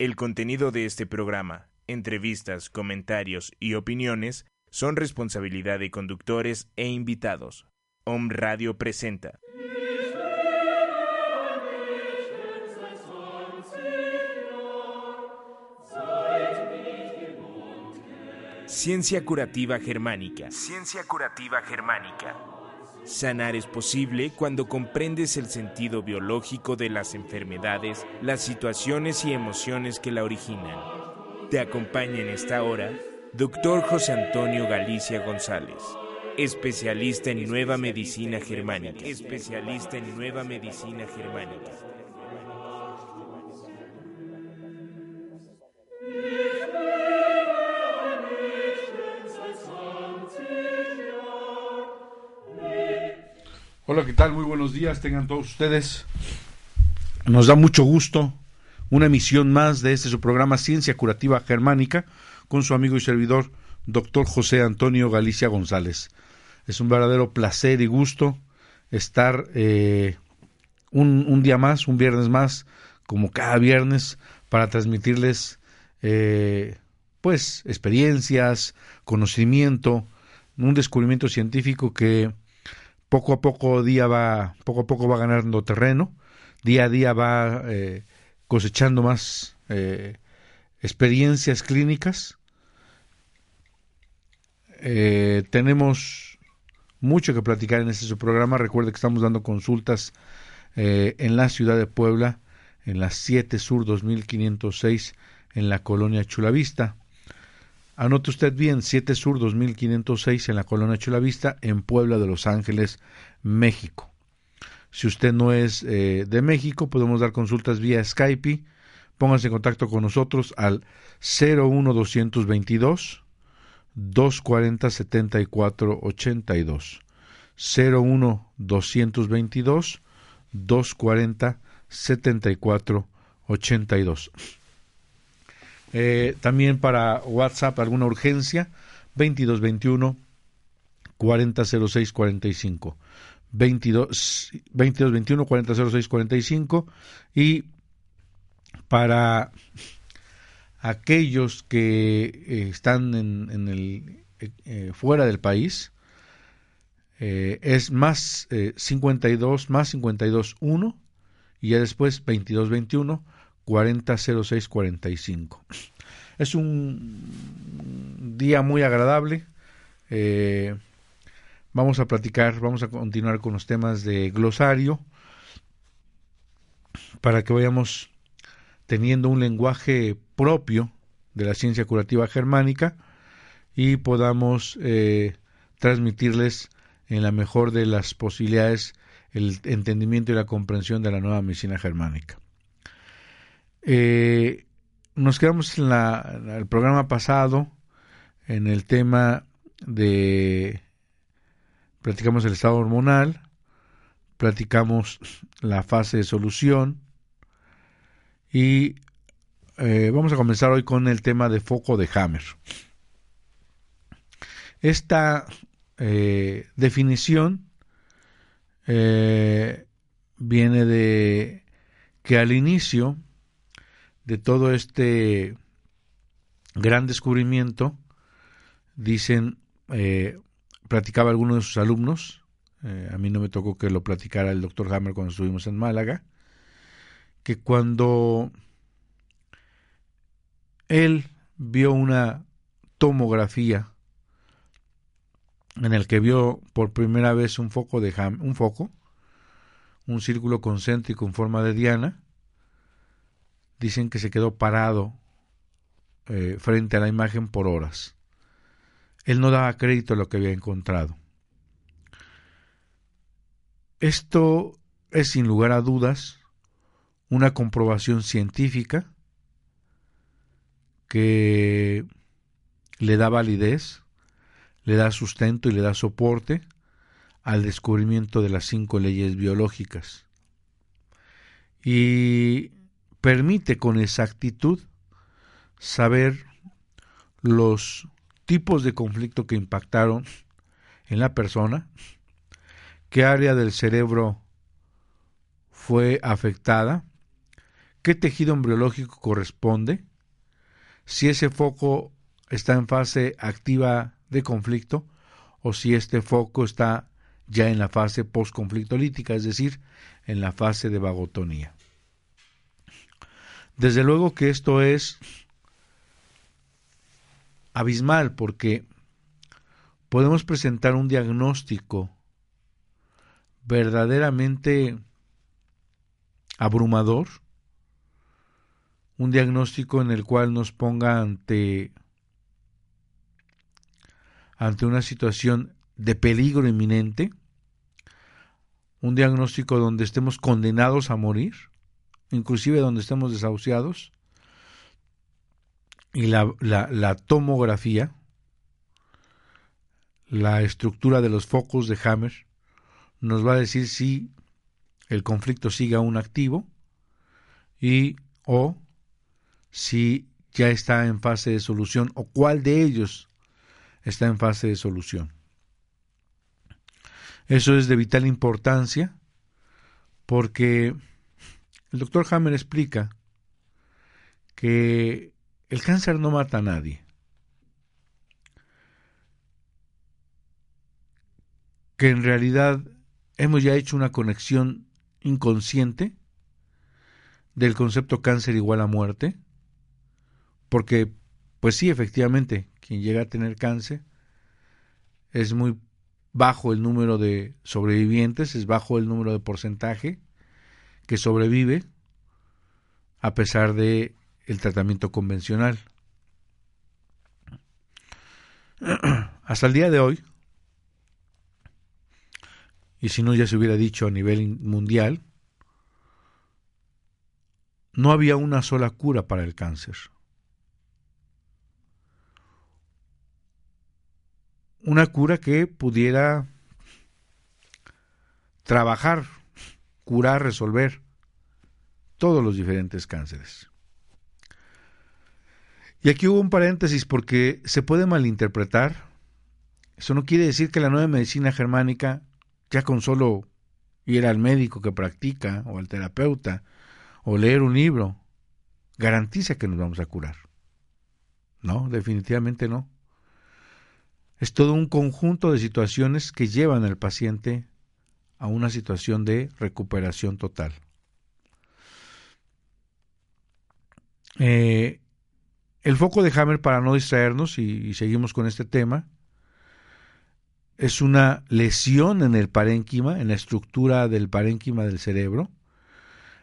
El contenido de este programa, entrevistas, comentarios y opiniones son responsabilidad de conductores e invitados. Om Radio presenta. Ciencia curativa germánica. Ciencia curativa germánica. Sanar es posible cuando comprendes el sentido biológico de las enfermedades, las situaciones y emociones que la originan. Te acompaña en esta hora Dr. José Antonio Galicia González, especialista en nueva medicina germánica. Especialista en nueva medicina germánica. Hola, ¿qué tal? Muy buenos días, tengan todos ustedes. Nos da mucho gusto una emisión más de este su programa Ciencia Curativa Germánica con su amigo y servidor, doctor José Antonio Galicia González. Es un verdadero placer y gusto estar eh, un, día más, un viernes más, como cada viernes, para transmitirles eh, pues experiencias, conocimiento, un descubrimiento científico que poco a poco día va poco a poco va ganando terreno día a día va eh, cosechando más eh, experiencias clínicas. Eh, tenemos mucho que platicar en este programa. Recuerde que estamos dando consultas en la ciudad de Puebla en la 7 Sur 2506 en la colonia Chulavista Anote usted bien, 7 Sur 2506 en la Colonia Chulavista, en Puebla de Los Ángeles, México. Si usted no es eh, de México, podemos dar consultas vía Skype. Pónganse en contacto con nosotros al 01222 240 7482. 01222 240 7482. Eh, también para WhatsApp alguna urgencia 2221 400645 45 22 2221 400645 45 y para aquellos que eh, están en, en el eh, fuera del país eh, es más 52 más 52 1 y ya después 2221 400645. Es un día muy agradable. Eh, vamos a platicar, vamos a continuar con los temas de glosario para que vayamos teniendo un lenguaje propio de la ciencia curativa germánica y podamos eh, transmitirles en la mejor de las posibilidades el entendimiento y la comprensión de la nueva medicina germánica. Eh, nos quedamos en, la, el programa pasado en el tema de platicamos el estado hormonal, platicamos la fase de solución y eh, vamos a comenzar hoy con el tema de foco de Hammer. Esta eh, definición eh, viene de que al inicio de todo este gran descubrimiento, dicen, eh, platicaba alguno de sus alumnos, eh, a mí no me tocó que lo platicara el doctor Hammer cuando estuvimos en Málaga, que cuando él vio una tomografía en el que vio por primera vez un foco de un foco, un círculo concéntrico en forma de diana, dicen que se quedó parado eh, frente a la imagen por horas. Él no daba crédito a lo que había encontrado. Esto es sin lugar a dudas una comprobación científica que le da validez, le da sustento y le da soporte al descubrimiento de las cinco leyes biológicas. Y permite con exactitud saber los tipos de conflicto que impactaron en la persona, qué área del cerebro fue afectada, qué tejido embriológico corresponde, si ese foco está en fase activa de conflicto o si este foco está ya en la fase postconflictolítica, es decir, en la fase de vagotonía. Desde luego que esto es abismal porque podemos presentar un diagnóstico verdaderamente abrumador, un diagnóstico en el cual nos ponga ante ante una situación de peligro inminente, un diagnóstico donde estemos condenados a morir, inclusive donde estemos desahuciados, y la, la, tomografía, la estructura de los focos de Hammer, nos va a decir si el conflicto sigue aún activo y o si ya está en fase de solución o cuál de ellos está en fase de solución. Eso es de vital importancia porque el doctor Hammer explica que el cáncer no mata a nadie. Que en realidad hemos ya hecho una conexión inconsciente del concepto cáncer igual a muerte, porque, pues sí, efectivamente, quien llega a tener cáncer es muy bajo el número de sobrevivientes, es bajo el número de porcentaje que sobrevive a pesar de el tratamiento convencional. Hasta el día de hoy, y si no ya se hubiera dicho a nivel mundial, no había una sola cura para el cáncer. Una cura que pudiera trabajar, curar, resolver todos los diferentes cánceres. Y aquí hubo un paréntesis porque se puede malinterpretar. Eso no quiere decir que la nueva medicina germánica ya con solo ir al médico que practica o al terapeuta o leer un libro garantiza que nos vamos a curar. No, definitivamente no. Es todo un conjunto de situaciones que llevan al paciente a una situación de recuperación total. Eh, el foco de Hammer, para no distraernos, y seguimos con este tema, es una lesión en el parénquima, en la estructura del parénquima del cerebro,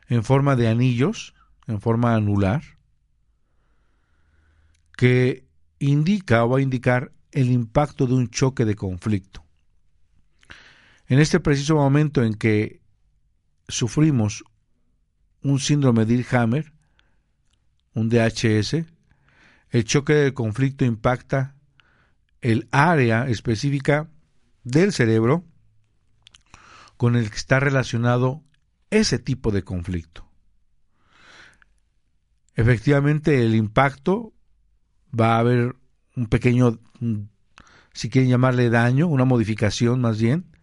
en forma de anillos, en forma anular, que indica o va a indicar el impacto de un choque de conflicto. En este preciso momento en que sufrimos un síndrome de Hammer, un DHS, el choque de conflicto impacta el área específica del cerebro con el que está relacionado ese tipo de conflicto. Efectivamente, el impacto va a haber un pequeño, si quieren llamarle daño, una modificación más bien,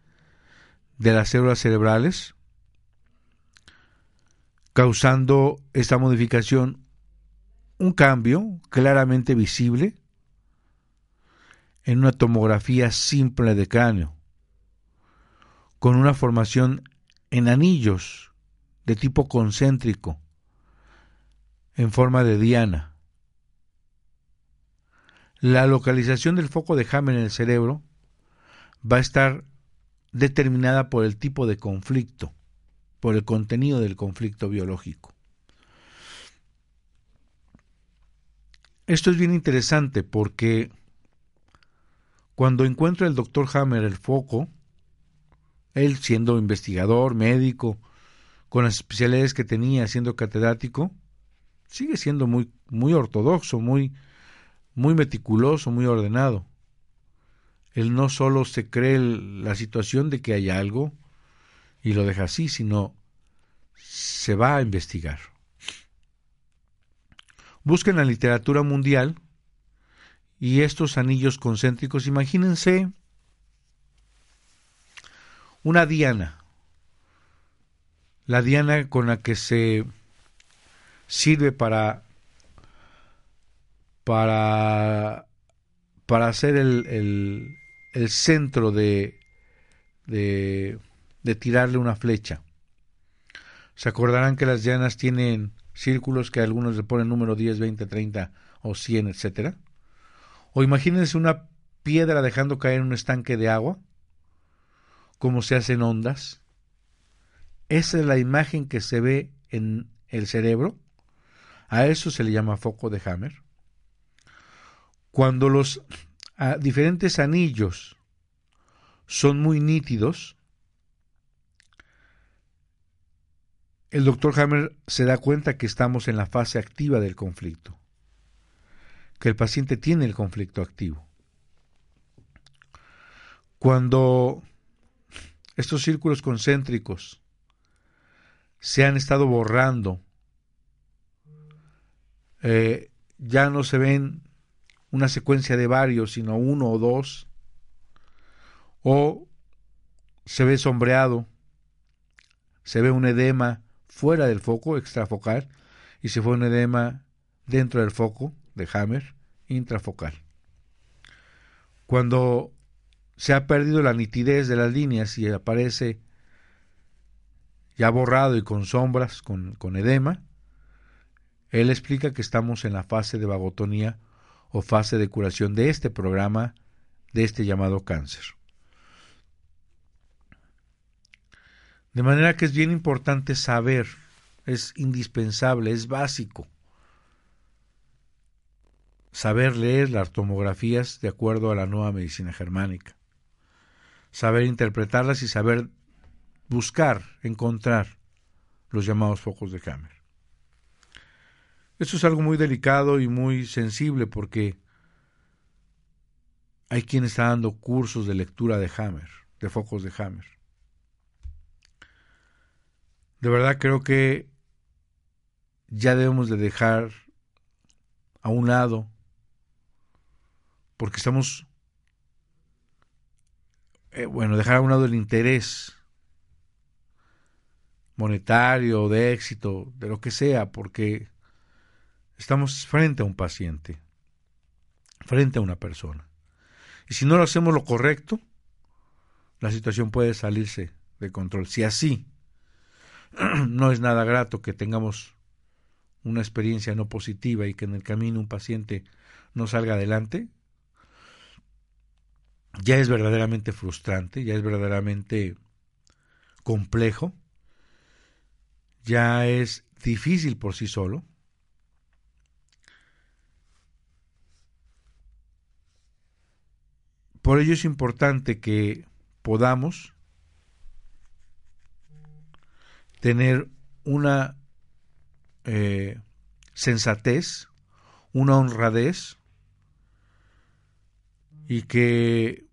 de las células cerebrales, causando esta modificación un cambio claramente visible en una tomografía simple de cráneo, con una formación en anillos de tipo concéntrico, en forma de diana. La localización del foco de Hammer en el cerebro va a estar determinada por el tipo de conflicto, por el contenido del conflicto biológico. Esto es bien interesante porque cuando encuentra el doctor Hammer el foco, él siendo investigador, médico, con las especialidades que tenía, siendo catedrático, sigue siendo muy, muy ortodoxo, muy, muy meticuloso, muy ordenado. Él no solo se cree la situación de que hay algo y lo deja así, sino se va a investigar. Busca en la literatura mundial y estos anillos concéntricos, imagínense una diana, la diana con la que se sirve para para para hacer el, el, el centro de, de, de tirarle una flecha. Se acordarán que las llanas tienen círculos que algunos le ponen número 10, 20, 30 o 100, etcétera. O imagínense una piedra dejando caer un estanque de agua, como se hacen ondas. Esa es la imagen que se ve en el cerebro. A eso se le llama foco de Hammer. Cuando los diferentes anillos son muy nítidos, el doctor Hammer se da cuenta que estamos en la fase activa del conflicto, que el paciente tiene el conflicto activo. Cuando estos círculos concéntricos se han estado borrando, eh, ya no se ven una secuencia de varios, sino uno o dos, o se ve sombreado, se ve un edema fuera del foco extrafocal y se fue un edema dentro del foco de Hammer intrafocal. Cuando se ha perdido la nitidez de las líneas y aparece ya borrado y con sombras, con, con edema, él explica que estamos en la fase de vagotonía o fase de curación de este programa, de este llamado cáncer. De manera que es bien importante saber, es indispensable, es básico, saber leer las tomografías de acuerdo a la nueva medicina germánica, saber interpretarlas y saber buscar, encontrar los llamados focos de Hammer. Esto es algo muy delicado y muy sensible porque hay quien está dando cursos de lectura de Hammer, de focos de Hammer. De verdad creo que ya debemos de dejar a un lado porque estamos eh, bueno, dejar a un lado el interés monetario, de éxito, de lo que sea, porque Estamos frente a un paciente, frente a una persona. Y si no lo hacemos lo correcto, la situación puede salirse de control. Si así no es nada grato que tengamos una experiencia no positiva y que en el camino un paciente no salga adelante, ya es verdaderamente frustrante, ya es verdaderamente complejo, ya es difícil por sí solo, Por ello es importante que podamos tener una eh, sensatez, una honradez y que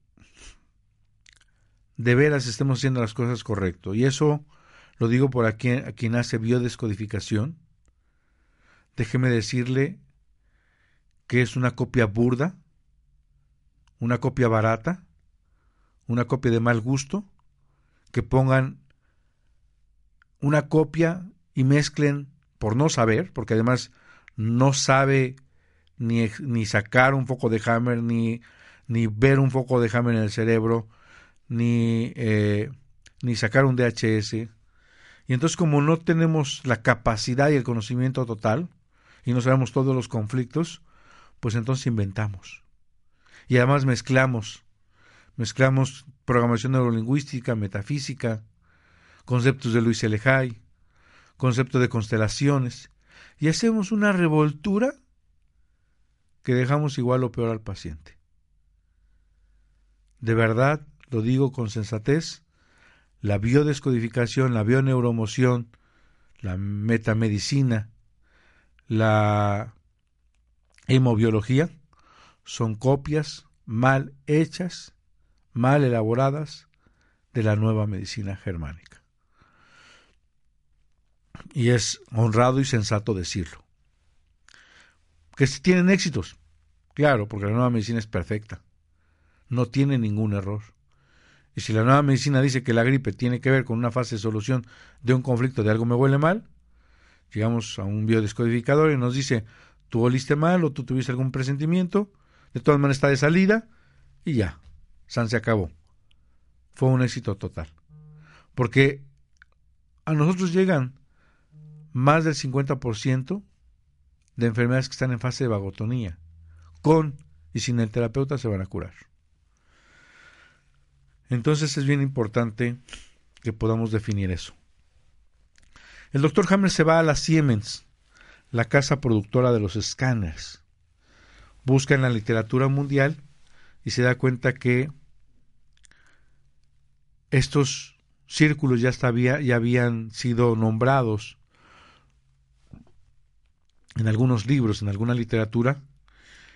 de veras estemos haciendo las cosas correcto. Y eso lo digo por aquí, a quien hace biodescodificación. Déjeme decirle que es una copia burda una copia barata, una copia de mal gusto, que pongan una copia y mezclen por no saber, porque además no sabe ni, ni sacar un foco de Hammer, ni, ni ver un foco de Hammer en el cerebro, ni, eh, ni sacar un DHS. Y entonces como no tenemos la capacidad y el conocimiento total, y no sabemos todos los conflictos, pues entonces inventamos y además mezclamos, mezclamos programación neurolingüística, metafísica, conceptos de Luis Elejay, concepto de constelaciones, y hacemos una revoltura que dejamos igual o peor al paciente. De verdad, lo digo con sensatez, la biodescodificación, la bioneuromoción, la metamedicina, la hemobiología, son copias mal hechas, mal elaboradas de la nueva medicina germánica. Y es honrado y sensato decirlo. Que si tienen éxitos, claro, porque la nueva medicina es perfecta, no tiene ningún error. Y si la nueva medicina dice que la gripe tiene que ver con una fase de solución de un conflicto de algo me huele mal, llegamos a un biodescodificador y nos dice, tú oliste mal o tú tuviste algún presentimiento, de todas maneras está de salida y ya, San se acabó. Fue un éxito total. Porque a nosotros llegan más del 50% de enfermedades que están en fase de vagotonía. Con y sin el terapeuta se van a curar. Entonces es bien importante que podamos definir eso. El doctor Hammer se va a la Siemens, la casa productora de los escáneres. Busca en la literatura mundial y se da cuenta que estos círculos ya, ya habían sido nombrados en algunos libros, en alguna literatura,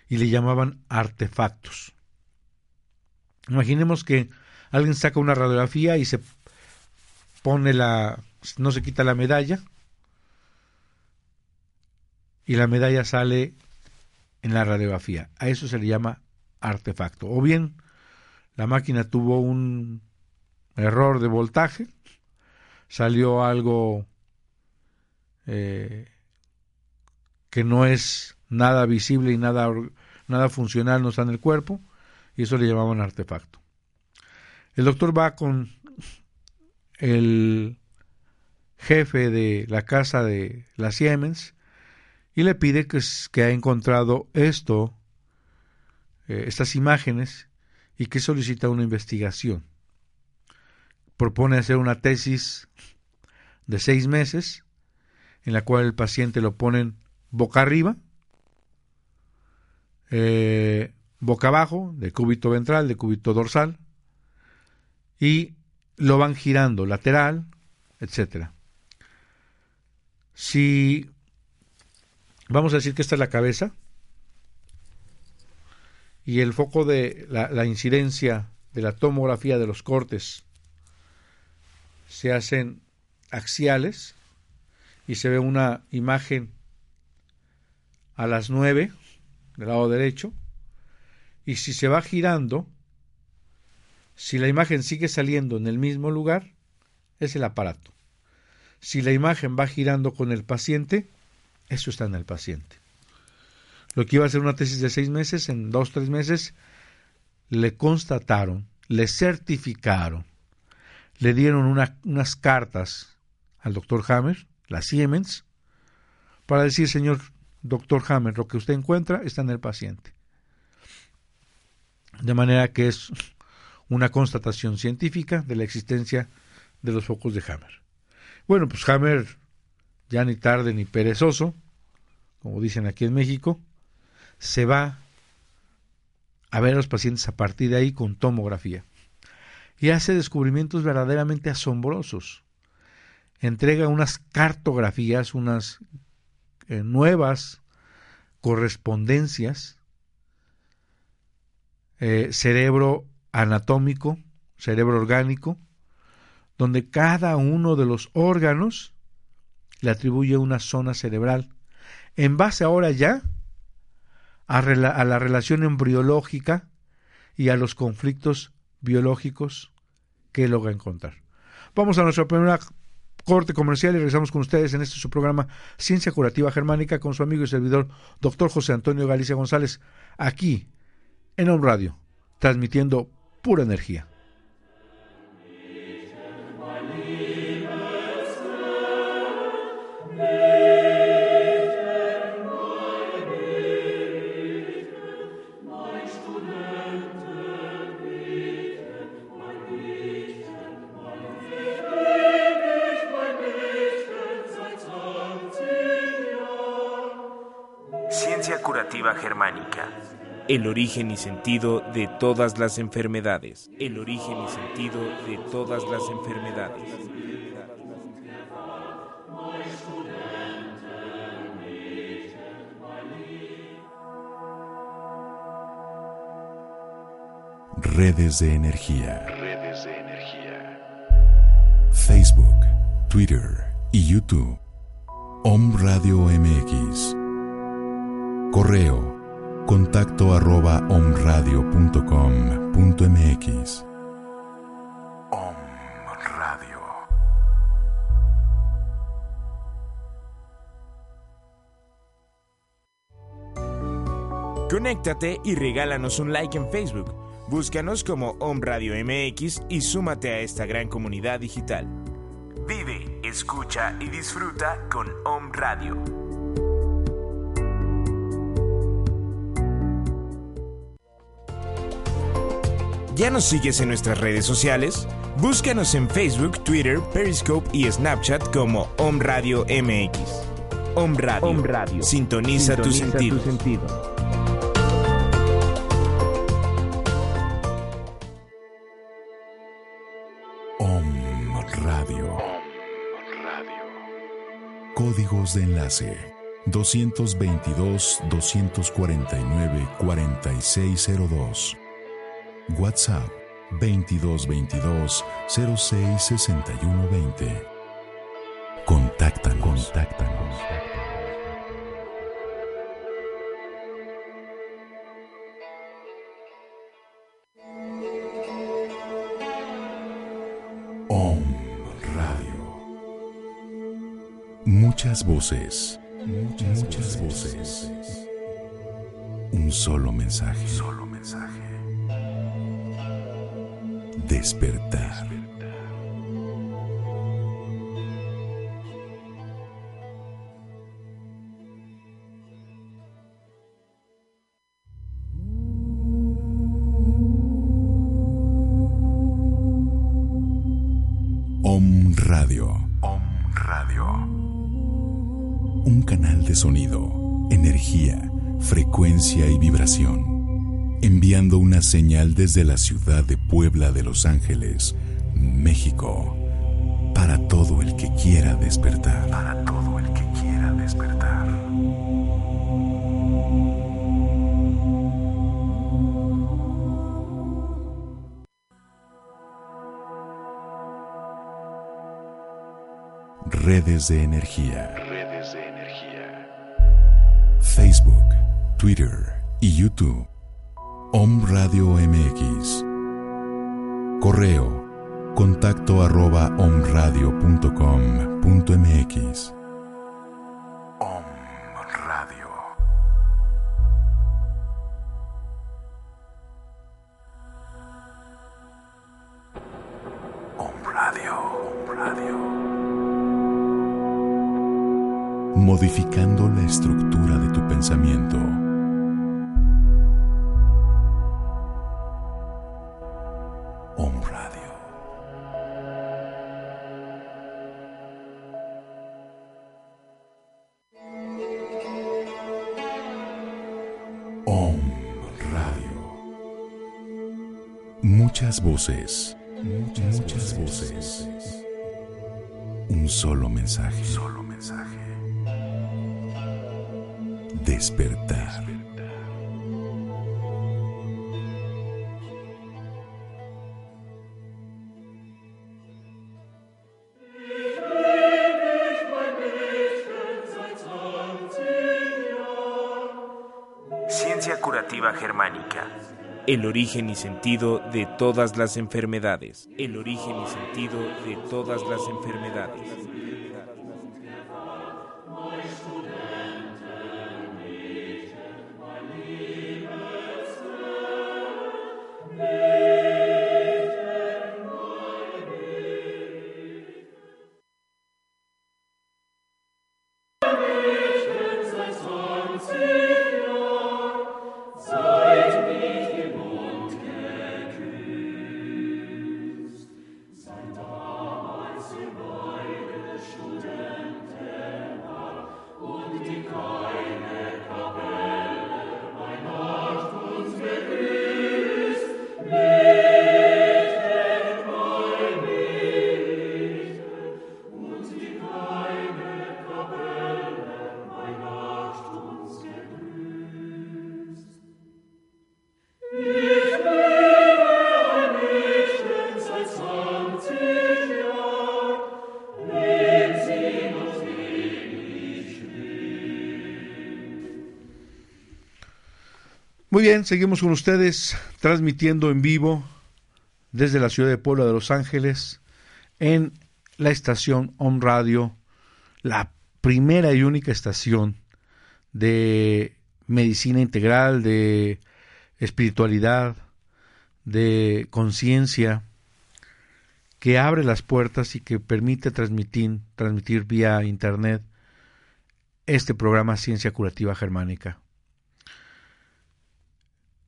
y le llamaban artefactos. Imaginemos que alguien saca una radiografía y se pone la, no se quita la medalla, y la medalla sale en la radiografía. A eso se le llama artefacto. O bien la máquina tuvo un error de voltaje, salió algo eh, que no es nada visible y nada, nada funcional, no está en el cuerpo, y eso le llamaban artefacto. El doctor va con el jefe de la casa de las Siemens y le pide que, que ha encontrado esto, eh, estas imágenes, y que solicita una investigación. Propone hacer una tesis de seis meses, en la cual el paciente lo ponen boca arriba, eh, boca abajo, de cúbito ventral, de cúbito dorsal, y lo van girando lateral, etcétera. Si vamos a decir que esta es la cabeza. Y el foco de la, incidencia de la tomografía de los cortes se hacen axiales y se ve una imagen a las 9 del lado derecho. Y si se va girando si la imagen sigue saliendo en el mismo lugar es el aparato. Si la imagen va girando con el paciente eso está en el paciente. Lo que iba a ser una tesis de seis meses, en dos, tres meses, le constataron, le certificaron, le dieron unas cartas al doctor Hammer, la Siemens, para decir, señor doctor Hammer, lo que usted encuentra está en el paciente. De manera que es una constatación científica de la existencia de los focos de Hammer. Bueno, pues Hammer, ya ni tarde ni perezoso, como dicen aquí en México, se va a ver a los pacientes a partir de ahí con tomografía. Y hace descubrimientos verdaderamente asombrosos. Entrega unas cartografías, unas eh, nuevas correspondencias, eh, cerebro anatómico, cerebro orgánico, donde cada uno de los órganos le atribuye una zona cerebral en base ahora ya a, la relación embriológica y a los conflictos biológicos que logra encontrar. Vamos a nuestra primera corte comercial y regresamos con ustedes en este su programa Ciencia Curativa Germánica con su amigo y servidor doctor José Antonio Galicia González, aquí en On Radio, transmitiendo pura energía. Germánica. El origen y sentido de todas las enfermedades. El origen y sentido de todas las enfermedades. Redes de energía. Redes de energía. Facebook, Twitter y YouTube. Om Radio MX. Correo contacto arroba omradio.com.mx. Om Radio. Conéctate y regálanos un like en Facebook. Búscanos como Om Radio MX y súmate a esta gran comunidad digital. Vive, escucha y disfruta con Om Radio. ¿Ya nos sigues en nuestras redes sociales? Búscanos en Facebook, Twitter, Periscope y Snapchat como Om Radio MX. Om Radio. Sintoniza, tu sentido. Om Radio. Radio. Códigos de enlace 222 249 4602. WhatsApp 2222 066120. Contáctanos. Contáctanos. Om Radio. Muchas voces. Muchas, muchas voces. Un solo mensaje. Solo mensaje. Despertar. Señal desde la ciudad de Puebla de Los Ángeles, México. Para todo el que quiera despertar. Para todo el que quiera despertar. Redes de energía. Redes de energía. Facebook, Twitter y YouTube. Om Radio MX. Correo. Contacto arroba omradio.com.mx. Om Radio. Om Radio. Om Radio. Modificando la estructura Voces. Muchas, voces. Un solo mensaje. Solo mensaje. Despertar. Ciencia curativa germánica. El origen y sentido de todas las enfermedades. El origen y sentido de todas las enfermedades. Bien, seguimos con ustedes transmitiendo en vivo desde la ciudad de Puebla de Los Ángeles en la estación Om Radio, la primera y única estación de medicina integral, de espiritualidad, de conciencia, que abre las puertas y que permite transmitir, transmitir vía Internet este programa Ciencia Curativa Germánica.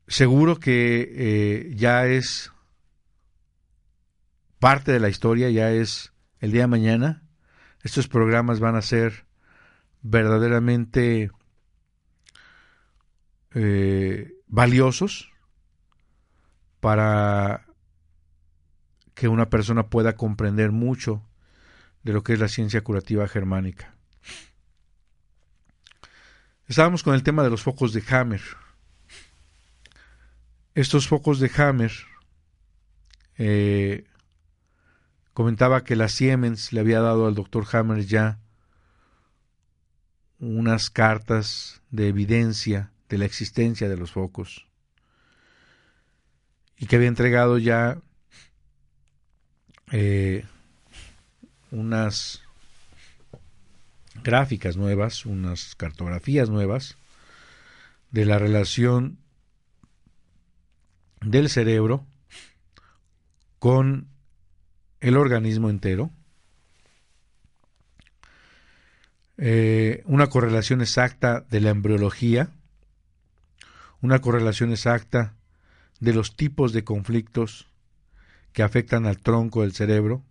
Seguro que eh, ya es parte de la historia, ya es el día de mañana. Estos programas van a ser verdaderamente eh, valiosos para que una persona pueda comprender mucho de lo que es la ciencia curativa germánica. Estábamos con el tema de los focos de Hammer. Estos focos de Hammer eh, comentaba que la Siemens le había dado al doctor Hammer ya unas cartas de evidencia de la existencia de los focos y que había entregado ya eh, unas gráficas nuevas, unas cartografías nuevas de la relación del cerebro con el organismo entero, eh, una correlación exacta de la embriología, una correlación exacta de los tipos de conflictos que afectan al tronco del cerebro,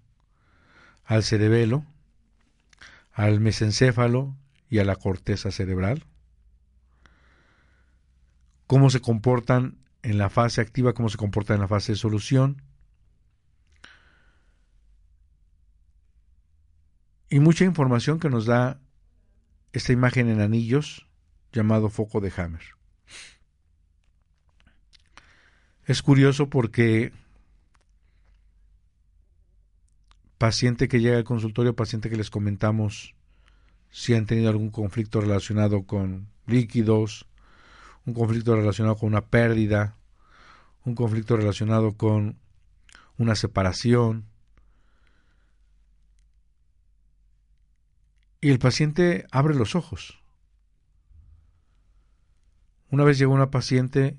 al cerebelo, al mesencéfalo y a la corteza cerebral, cómo se comportan en la fase activa, cómo se comportan en la fase de solución, y mucha información que nos da esta imagen en anillos llamado foco de Hammer. Es curioso porque paciente que llega al consultorio, paciente que les comentamos si han tenido algún conflicto relacionado con líquidos, un conflicto relacionado con una pérdida, un conflicto relacionado con una separación, y el paciente abre los ojos. Una vez llegó una paciente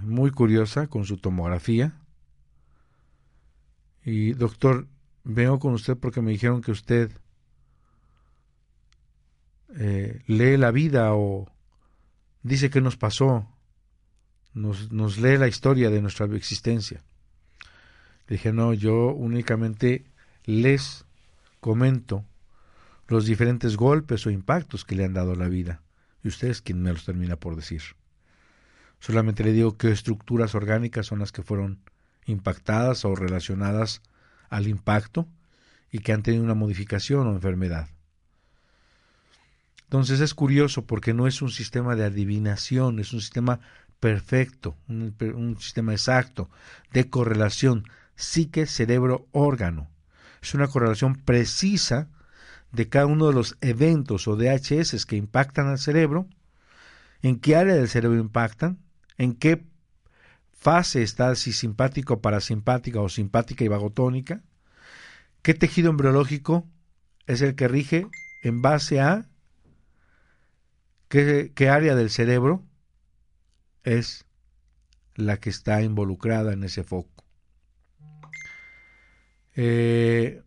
muy curiosa con su tomografía y doctor, vengo con usted porque me dijeron que usted eh, lee la vida o dice qué nos pasó, nos, nos lee la historia de nuestra existencia. Le dije, no, yo únicamente les comento los diferentes golpes o impactos que le han dado a la vida. Y usted es quien me los termina por decir. Solamente le digo qué estructuras orgánicas son las que fueron impactadas o relacionadas al impacto y que han tenido una modificación o enfermedad. Entonces es curioso porque no es un sistema de adivinación, es un sistema perfecto, un, sistema exacto de correlación psique-cerebro-órgano. Es una correlación precisa de cada uno de los eventos o DHS que impactan al cerebro, en qué área del cerebro impactan, en qué fase está, si simpática o parasimpática o simpática y vagotónica, qué tejido embriológico es el que rige en base a qué, área del cerebro es la que está involucrada en ese foco. Eh,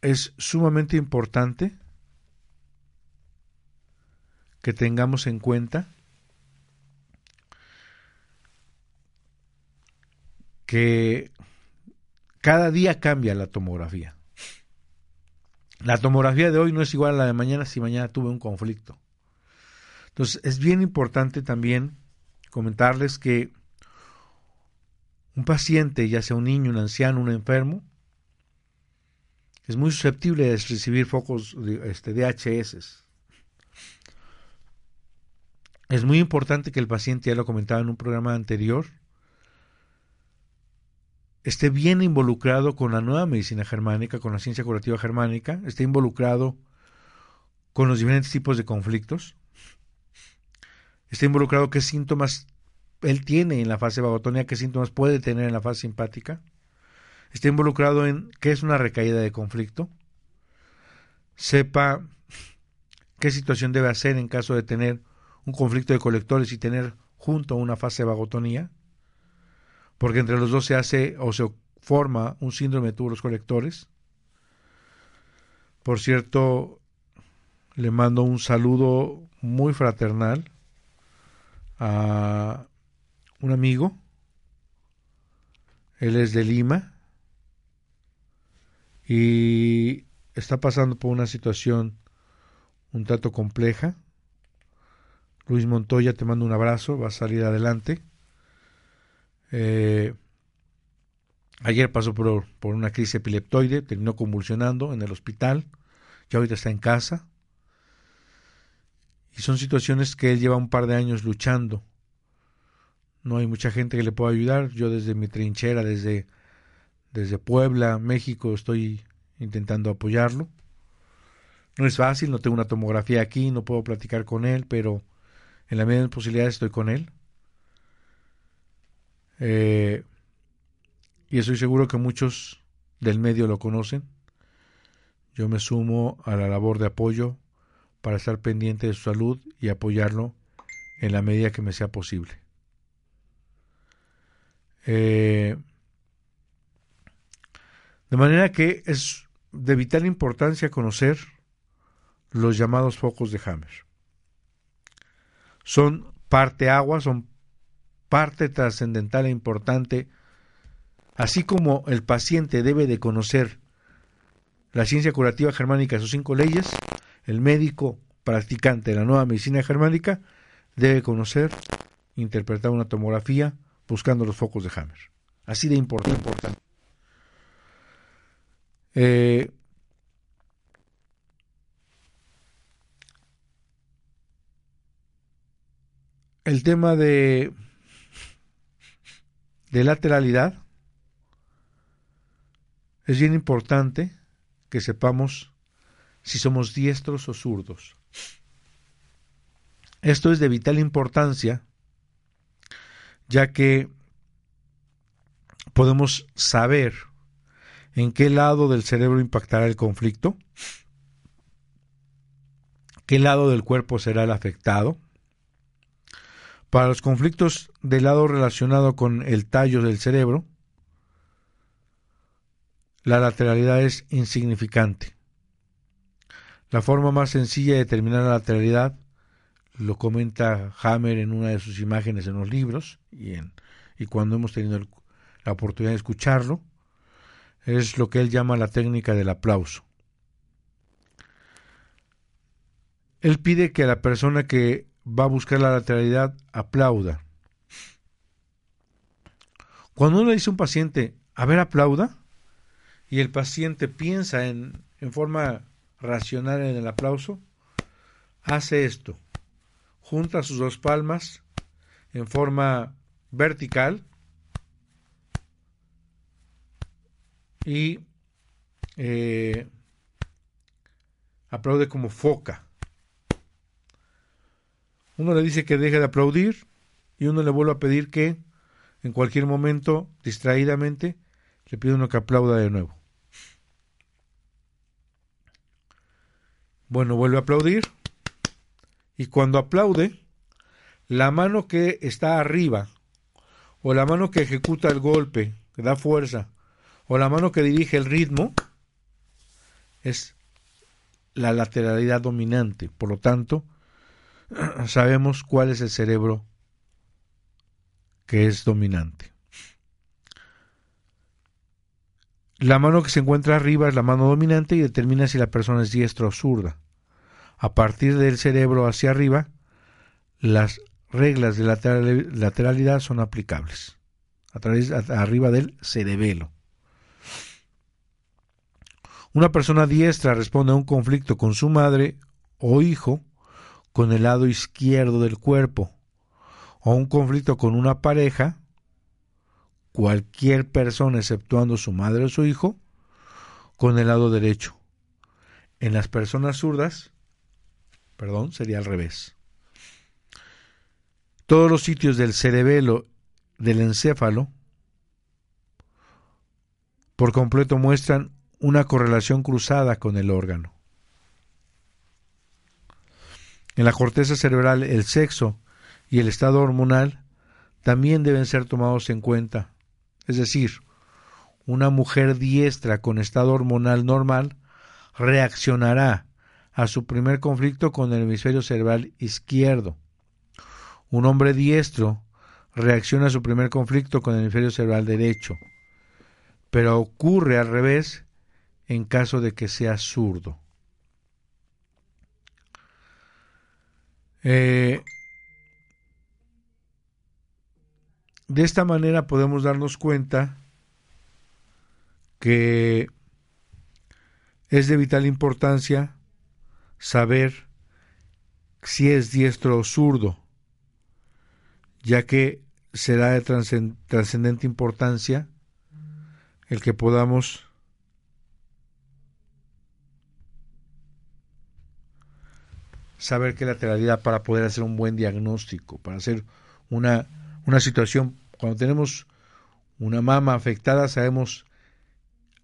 es sumamente importante que tengamos en cuenta que cada día cambia la tomografía. La tomografía de hoy no es igual a la de mañana si mañana tuve un conflicto. Entonces es bien importante también comentarles que un paciente, ya sea un niño, un anciano, un enfermo, es muy susceptible de recibir focos de este, DHS. Es muy importante que el paciente, ya lo comentaba en un programa anterior, esté bien involucrado con la nueva medicina germánica, con la ciencia curativa germánica, esté involucrado con los diferentes tipos de conflictos, esté involucrado qué síntomas él tiene en la fase vagotónica, qué síntomas puede tener en la fase simpática, está involucrado en qué es una recaída de conflicto, sepa qué situación debe hacer en caso de tener un conflicto de colectores y tener junto una fase de vagotonía, porque entre los dos se hace o se forma un síndrome de tubos colectores. Por cierto, le mando un saludo muy fraternal a un amigo. Él es de Lima y está pasando por una situación un tanto compleja. Luis Montoya, te mando un abrazo, va a salir adelante. Eh, ayer pasó por, por, una crisis epileptoide, terminó convulsionando en el hospital, ya ahorita está en casa. Y son situaciones que él lleva un par de años luchando. No hay mucha gente que le pueda ayudar. Yo desde mi trinchera, desde, desde Puebla, México, estoy intentando apoyarlo. No es fácil, no tengo una tomografía aquí, no puedo platicar con él, pero en la medida de posibilidades estoy con él. Eh, y estoy seguro que muchos del medio lo conocen. Yo me sumo a la labor de apoyo para estar pendiente de su salud y apoyarlo en la medida que me sea posible. Eh, de manera que es de vital importancia conocer los llamados focos de Hammer. Son parte agua, son parte trascendental e importante, así como el paciente debe de conocer la ciencia curativa germánica, sus cinco leyes, el médico practicante de la nueva medicina germánica debe conocer, interpretar una tomografía buscando los focos de Hammer. Así de importante. Eh, el tema de, de lateralidad es bien importante que sepamos si somos diestros o zurdos. Esto es de vital importancia, ya que podemos saber en qué lado del cerebro impactará el conflicto, qué lado del cuerpo será el afectado. Para los conflictos del lado relacionado con el tallo del cerebro, la lateralidad es insignificante. La forma más sencilla de determinar la lateralidad lo comenta Hammer en una de sus imágenes en los libros y, en, y cuando hemos tenido la oportunidad de escucharlo, es lo que él llama la técnica del aplauso. Él pide que la persona que va a buscar la lateralidad aplauda. Cuando uno le dice a un paciente, a ver, aplauda, y el paciente piensa en, en forma racional en el aplauso, hace esto. Junta sus dos palmas en forma vertical y eh, aplaude como foca. Uno le dice que deje de aplaudir y uno le vuelve a pedir que en cualquier momento, distraídamente, le pide uno que aplauda de nuevo. Bueno, vuelve a aplaudir y cuando aplaude, la mano que está arriba o la mano que ejecuta el golpe, que da fuerza, o la mano que dirige el ritmo es la lateralidad dominante. Por lo tanto, sabemos cuál es el cerebro que es dominante. La mano que se encuentra arriba es la mano dominante y determina si la persona es diestra o zurda. A partir del cerebro hacia arriba, las reglas de lateralidad son aplicables. A través, arriba del cerebelo. Una persona diestra responde a un conflicto con su madre o hijo con el lado izquierdo del cuerpo, o un conflicto con una pareja, cualquier persona exceptuando su madre o su hijo, con el lado derecho. En las personas zurdas, perdón, sería al revés. Todos los sitios del cerebelo del encéfalo por completo muestran una correlación cruzada con el órgano. En la corteza cerebral el sexo y el estado hormonal también deben ser tomados en cuenta. Es decir, una mujer diestra con estado hormonal normal reaccionará a su primer conflicto con el hemisferio cerebral izquierdo. Un hombre diestro reacciona a su primer conflicto con el hemisferio cerebral derecho, pero ocurre al revés en caso de que sea zurdo. Eh, de esta manera podemos darnos cuenta que es de vital importancia saber si es diestro o zurdo, ya que será de trascendente importancia el que podamos saber qué lateralidad para poder hacer un buen diagnóstico, para hacer una, una situación, cuando tenemos una mama afectada sabemos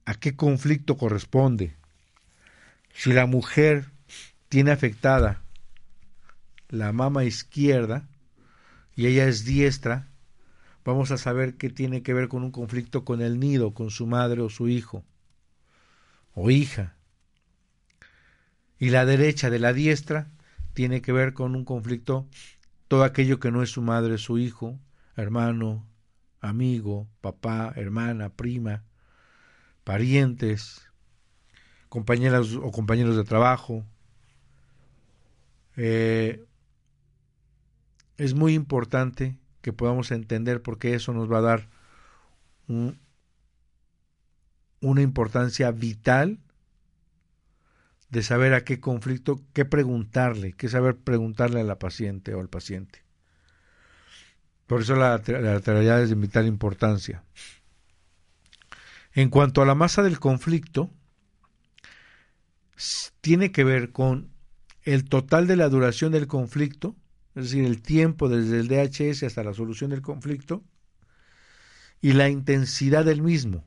a qué conflicto corresponde. Si la mujer tiene afectada la mama izquierda y ella es diestra, vamos a saber que tiene que ver con un conflicto con el nido, con su madre o su hijo o hija. Y la derecha de la diestra tiene que ver con un conflicto, todo aquello que no es su madre, su hijo, hermano, amigo, papá, hermana, prima, parientes, compañeras o compañeros de trabajo, eh, es muy importante que podamos entender porque eso nos va a dar una importancia vital de saber a qué conflicto, qué preguntarle, qué saber preguntarle a la paciente o al paciente. Por eso la, la lateralidad es de vital importancia. En cuanto a la masa del conflicto, tiene que ver con el total de la duración del conflicto, es decir, el tiempo desde el DHS hasta la solución del conflicto, y la intensidad del mismo.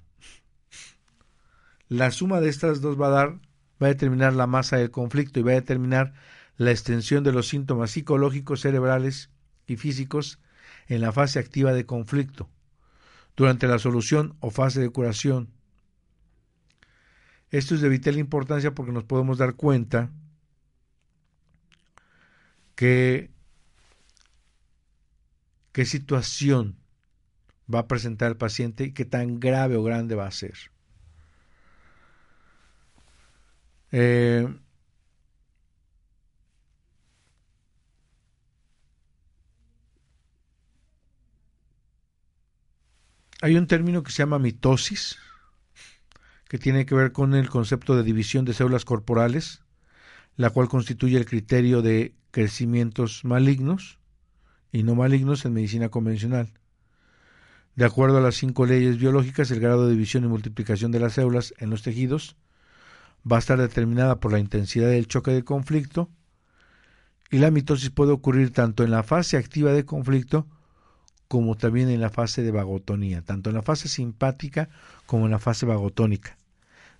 La suma de estas dos va a dar, va a determinar la masa del conflicto y va a determinar la extensión de los síntomas psicológicos, cerebrales y físicos en la fase activa de conflicto, durante la solución o fase de curación. Esto es de vital importancia porque nos podemos dar cuenta qué, qué situación va a presentar el paciente y qué tan grave o grande va a ser. Eh, hay un término que se llama mitosis, que tiene que ver con el concepto de división de células corporales, la cual constituye el criterio de crecimientos malignos y no malignos en medicina convencional. De acuerdo a las cinco leyes biológicas, el grado de división y multiplicación de las células en los tejidos va a estar determinada por la intensidad del choque de conflicto y la mitosis puede ocurrir tanto en la fase activa de conflicto como también en la fase de vagotonía, tanto en la fase simpática como en la fase vagotónica,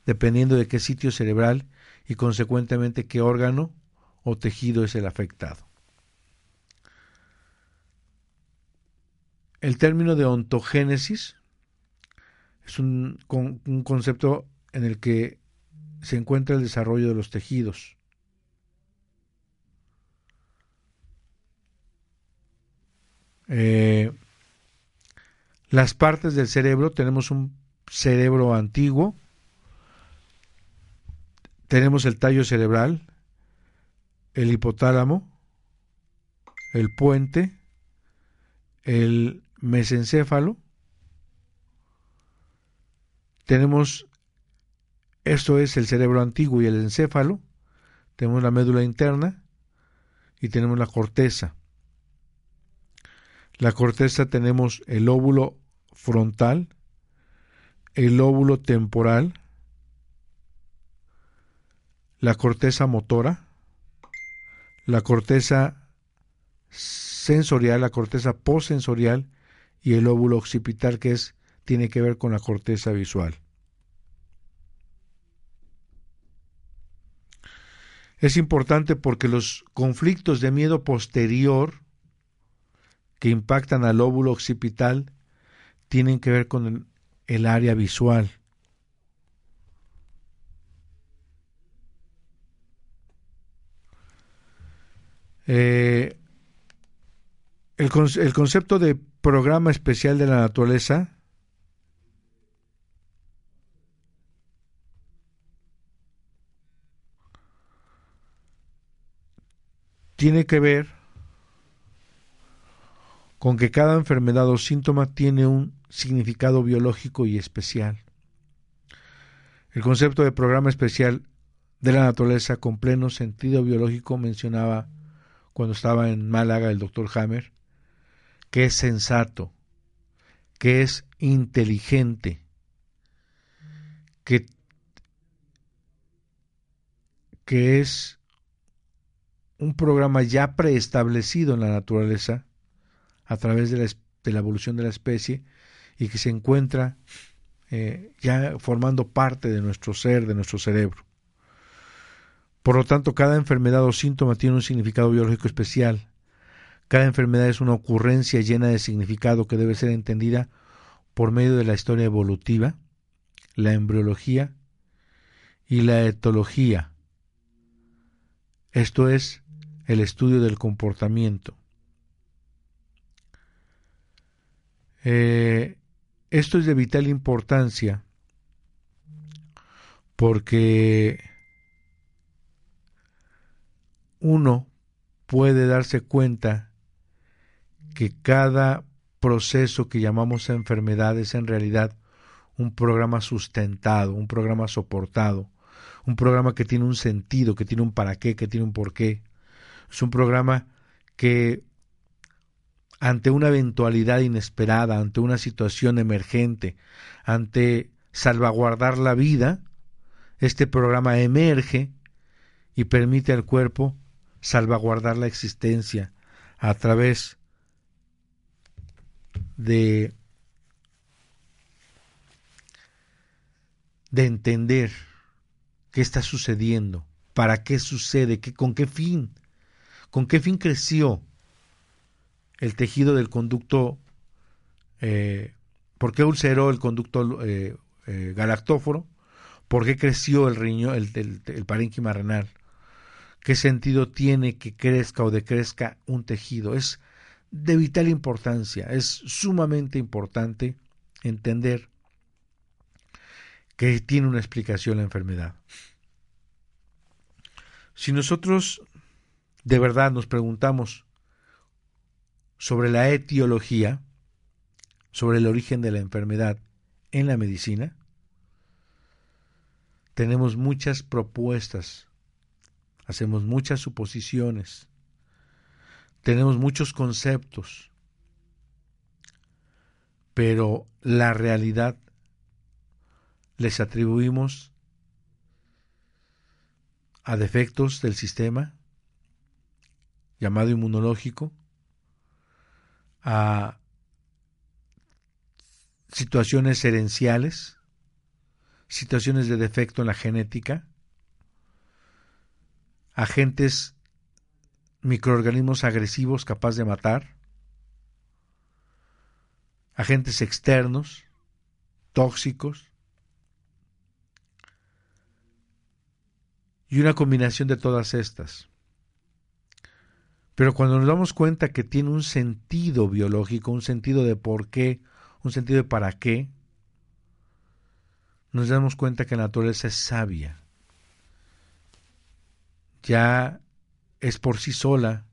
dependiendo de qué sitio cerebral y consecuentemente qué órgano o tejido es el afectado. El término de ontogénesis es un, un, concepto en el que se encuentra el desarrollo de los tejidos. Eh, las partes del cerebro, tenemos un cerebro antiguo, tenemos el tallo cerebral, el hipotálamo, el puente, el mesencéfalo, tenemos, esto es el cerebro antiguo y el encéfalo, tenemos la médula interna y tenemos la corteza. La corteza tenemos el óvulo frontal, el lóbulo temporal, la corteza motora, la corteza sensorial, la corteza postsensorial y el óvulo occipital que es tiene que ver con la corteza visual. Es importante porque los conflictos de miedo posterior que impactan al óvulo occipital tienen que ver con el, área visual. Eh, el, el concepto de programa especial de la naturaleza tiene que ver con que cada enfermedad o síntoma tiene un significado biológico y especial. El concepto de programa especial de la naturaleza con pleno sentido biológico mencionaba cuando estaba en Málaga el doctor Hammer, que es sensato, que es inteligente, que, que es un programa ya preestablecido en la naturaleza a través de la, evolución de la especie y que se encuentra eh, ya formando parte de nuestro ser, de nuestro cerebro. Por lo tanto, cada enfermedad o síntoma tiene un significado biológico especial. Cada enfermedad es una ocurrencia llena de significado que debe ser entendida por medio de la historia evolutiva, la embriología y la etología. Esto es el estudio del comportamiento. Eh, esto es de vital importancia porque uno puede darse cuenta que cada proceso que llamamos enfermedad es en realidad un programa sustentado, un programa soportado, un programa que tiene un sentido, que tiene un para qué, que tiene un por qué. Es un programa que ante una eventualidad inesperada, ante una situación emergente, ante salvaguardar la vida, este programa emerge y permite al cuerpo salvaguardar la existencia a través de de entender qué está sucediendo, para qué sucede, qué, con qué fin. ¿Con qué fin creció el tejido del conducto? Eh, ¿Por qué ulceró el conducto eh, eh, galactóforo? ¿Por qué creció el riñón, el, parénquima renal? ¿Qué sentido tiene que crezca o decrezca un tejido? Es de vital importancia, es sumamente importante entender que tiene una explicación la enfermedad. Si nosotros de verdad nos preguntamos sobre la etiología, sobre el origen de la enfermedad en la medicina, tenemos muchas propuestas, hacemos muchas suposiciones, tenemos muchos conceptos, pero la realidad les atribuimos a defectos del sistema, llamado inmunológico, a situaciones herenciales, situaciones de defecto en la genética, agentes, microorganismos agresivos capaces de matar, agentes externos, tóxicos, y una combinación de todas estas. Pero cuando nos damos cuenta que tiene un sentido biológico, un sentido de por qué, un sentido de para qué, nos damos cuenta que la naturaleza es sabia. Ya es por sí sola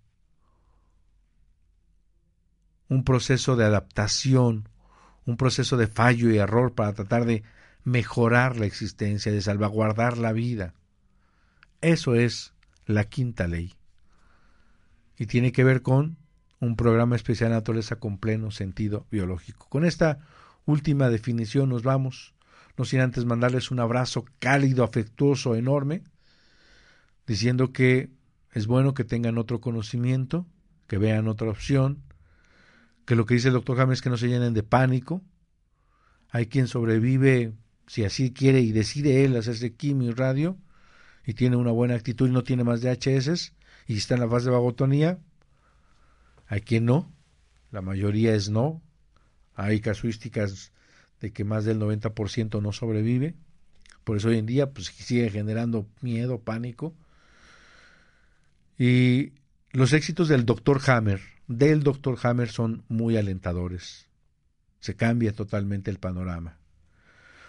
un proceso de adaptación, un proceso de fallo y error para tratar de mejorar la existencia, de salvaguardar la vida. Eso es la quinta ley y tiene que ver con un programa especial de naturaleza con pleno sentido biológico. Con esta última definición nos vamos, no sin antes mandarles un abrazo cálido, afectuoso, enorme, diciendo que es bueno que tengan otro conocimiento, que vean otra opción, que lo que dice el doctor James es que no se llenen de pánico. Hay quien sobrevive, si así quiere y decide él hacerse quimio y radio, y tiene una buena actitud y no tiene más DHS y está en la fase de vagotonía, hay quien no, la mayoría es no, hay casuísticas de que más del 90% no sobrevive, por eso hoy en día pues sigue generando miedo, pánico. Y los éxitos del Dr. Hammer, del Dr. Hammer son muy alentadores. Se cambia totalmente el panorama.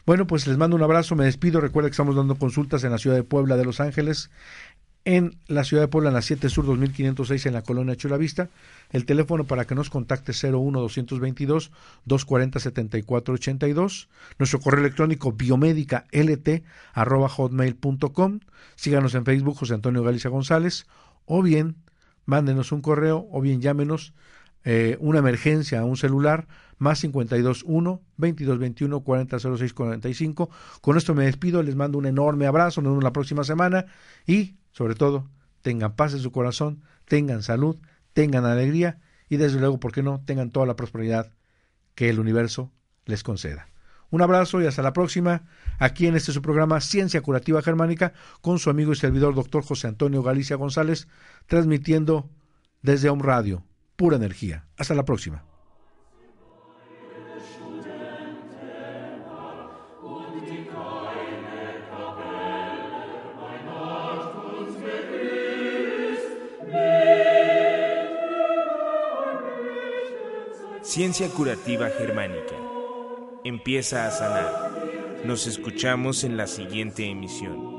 Bueno, pues les mando un abrazo, me despido. Recuerda que estamos dando consultas en la ciudad de Puebla de Los Ángeles, en la ciudad de Puebla, en la 7 Sur 2506, en la colonia Chulavista. El teléfono para que nos contacte 01 222 240 7482. Nuestro correo electrónico biomédica lt hotmail.com. Síganos en Facebook José Antonio Galicia González o bien mándenos un correo o bien llámenos eh, una emergencia a un celular más 521 2221 4006 45. Con esto me despido, les mando un enorme abrazo, nos vemos la próxima semana y sobre todo tengan paz en su corazón, tengan salud, tengan alegría y desde luego, ¿por qué no?, tengan toda la prosperidad que el universo les conceda. Un abrazo y hasta la próxima, aquí en este su programa Ciencia Curativa Germánica, con su amigo y servidor doctor José Antonio Galicia González, transmitiendo desde Home Radio, pura energía. Hasta la próxima. Ciencia Curativa Germánica. Empieza a sanar. Nos escuchamos en la siguiente emisión.